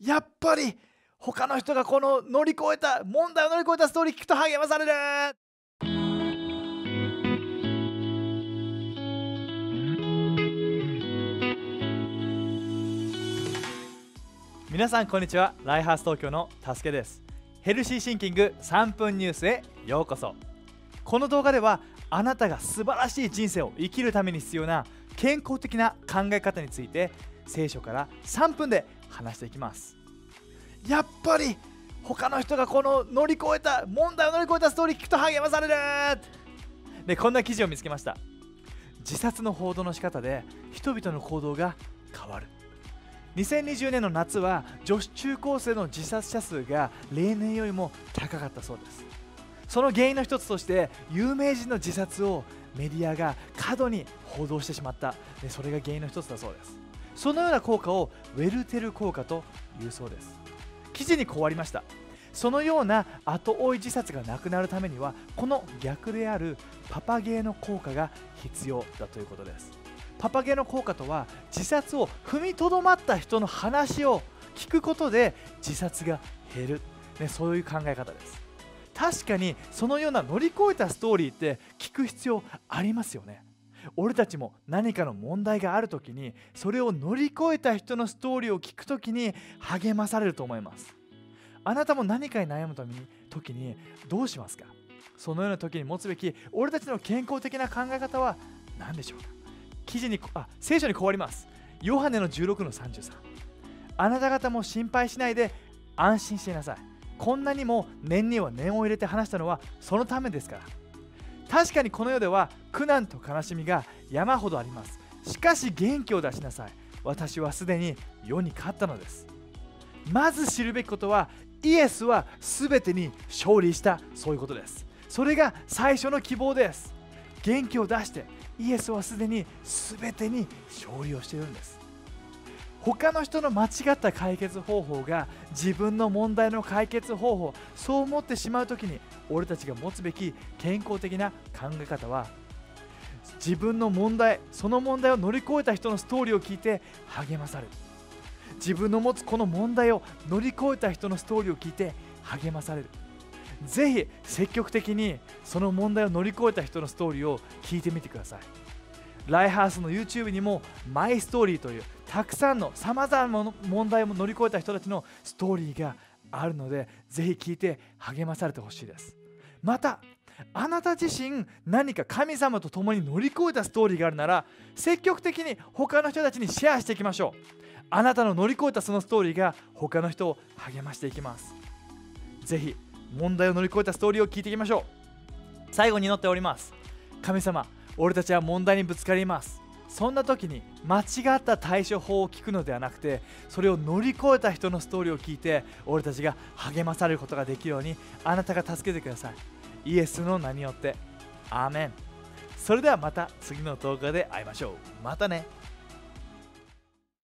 やっぱり他の人がこの乗り越えた問題を乗り越えたストーリー聞くと励まされる。皆さんこんにちは。ライハース東京のたすけです。ヘルシーシンキング3分ニュースへようこそ。この動画ではあなたが素晴らしい人生を生きるために必要な健康的な考え方について聖書から3分で話していきます。やっぱり他の人がこの乗り越えた問題を乗り越えたストーリー聞くと励まされる。でこんな記事を見つけました。自殺の報道の仕方で人々の行動が変わる。2020年の夏は女子中高生の自殺者数が例年よりも高かったそうです。その原因の一つとして有名人の自殺をメディアが過度に報道してしまった。でそれが原因の一つだそうですそのような効果をウェルテル効果というそうです。記事にこうありました。そのような後追い自殺がなくなるためにはこの逆であるパパゲーの効果が必要だということです。パパゲーの効果とは自殺を踏みとどまった人の話を聞くことで自殺が減る、ね、そういう考え方です。確かにそのような乗り越えたストーリーって聞く必要ありますよね。俺たちも何かの問題がある時にそれを乗り越えた人のストーリーを聞く時に励まされると思います。あなたも何かに悩むために時にどうしますか？そのような時に持つべき俺たちの健康的な考え方は何でしょうか？記事にあ聖書にこうあります。ヨハネの16の33あなた方も心配しないで安心していなさい。こんなにも念には念を入れて話したのはそのためですから。確かにこの世では苦難と悲しみが山ほどあります。しかし元気を出しなさい。私はすでに世に勝ったのです。まず知るべきことはイエスは全てに勝利した。そういうことです。それが最初の希望です。元気を出してイエスはすでに全てに勝利をしているんです。他の人の間違った解決方法が自分の問題の解決方法そう思ってしまう時に俺たちが持つべき健康的な考え方は自分の問題その問題を乗り越えた人のストーリーを聞いて励まされる。自分の持つこの問題を乗り越えた人のストーリーを聞いて励まされる。ぜひ積極的にその問題を乗り越えた人のストーリーを聞いてみてください。ライハースの YouTube にもマイストーリーというたくさんのさまざまな問題を乗り越えた人たちのストーリーがあるのでぜひ聞いて励まされてほしいです。またあなた自身何か神様と共に乗り越えたストーリーがあるなら積極的に他の人たちにシェアしていきましょう。あなたの乗り越えたそのストーリーが他の人を励ましていきます。ぜひ問題を乗り越えたストーリーを聞いていきましょう。最後に祈っております。神様俺たちは問題にぶつかります。そんな時に間違った対処法を聞くのではなくてそれを乗り越えた人のストーリーを聞いて俺たちが励まされることができるようにあなたが助けてください。イエスの名によって。アーメン。それではまた次の動画で会いましょう。またね。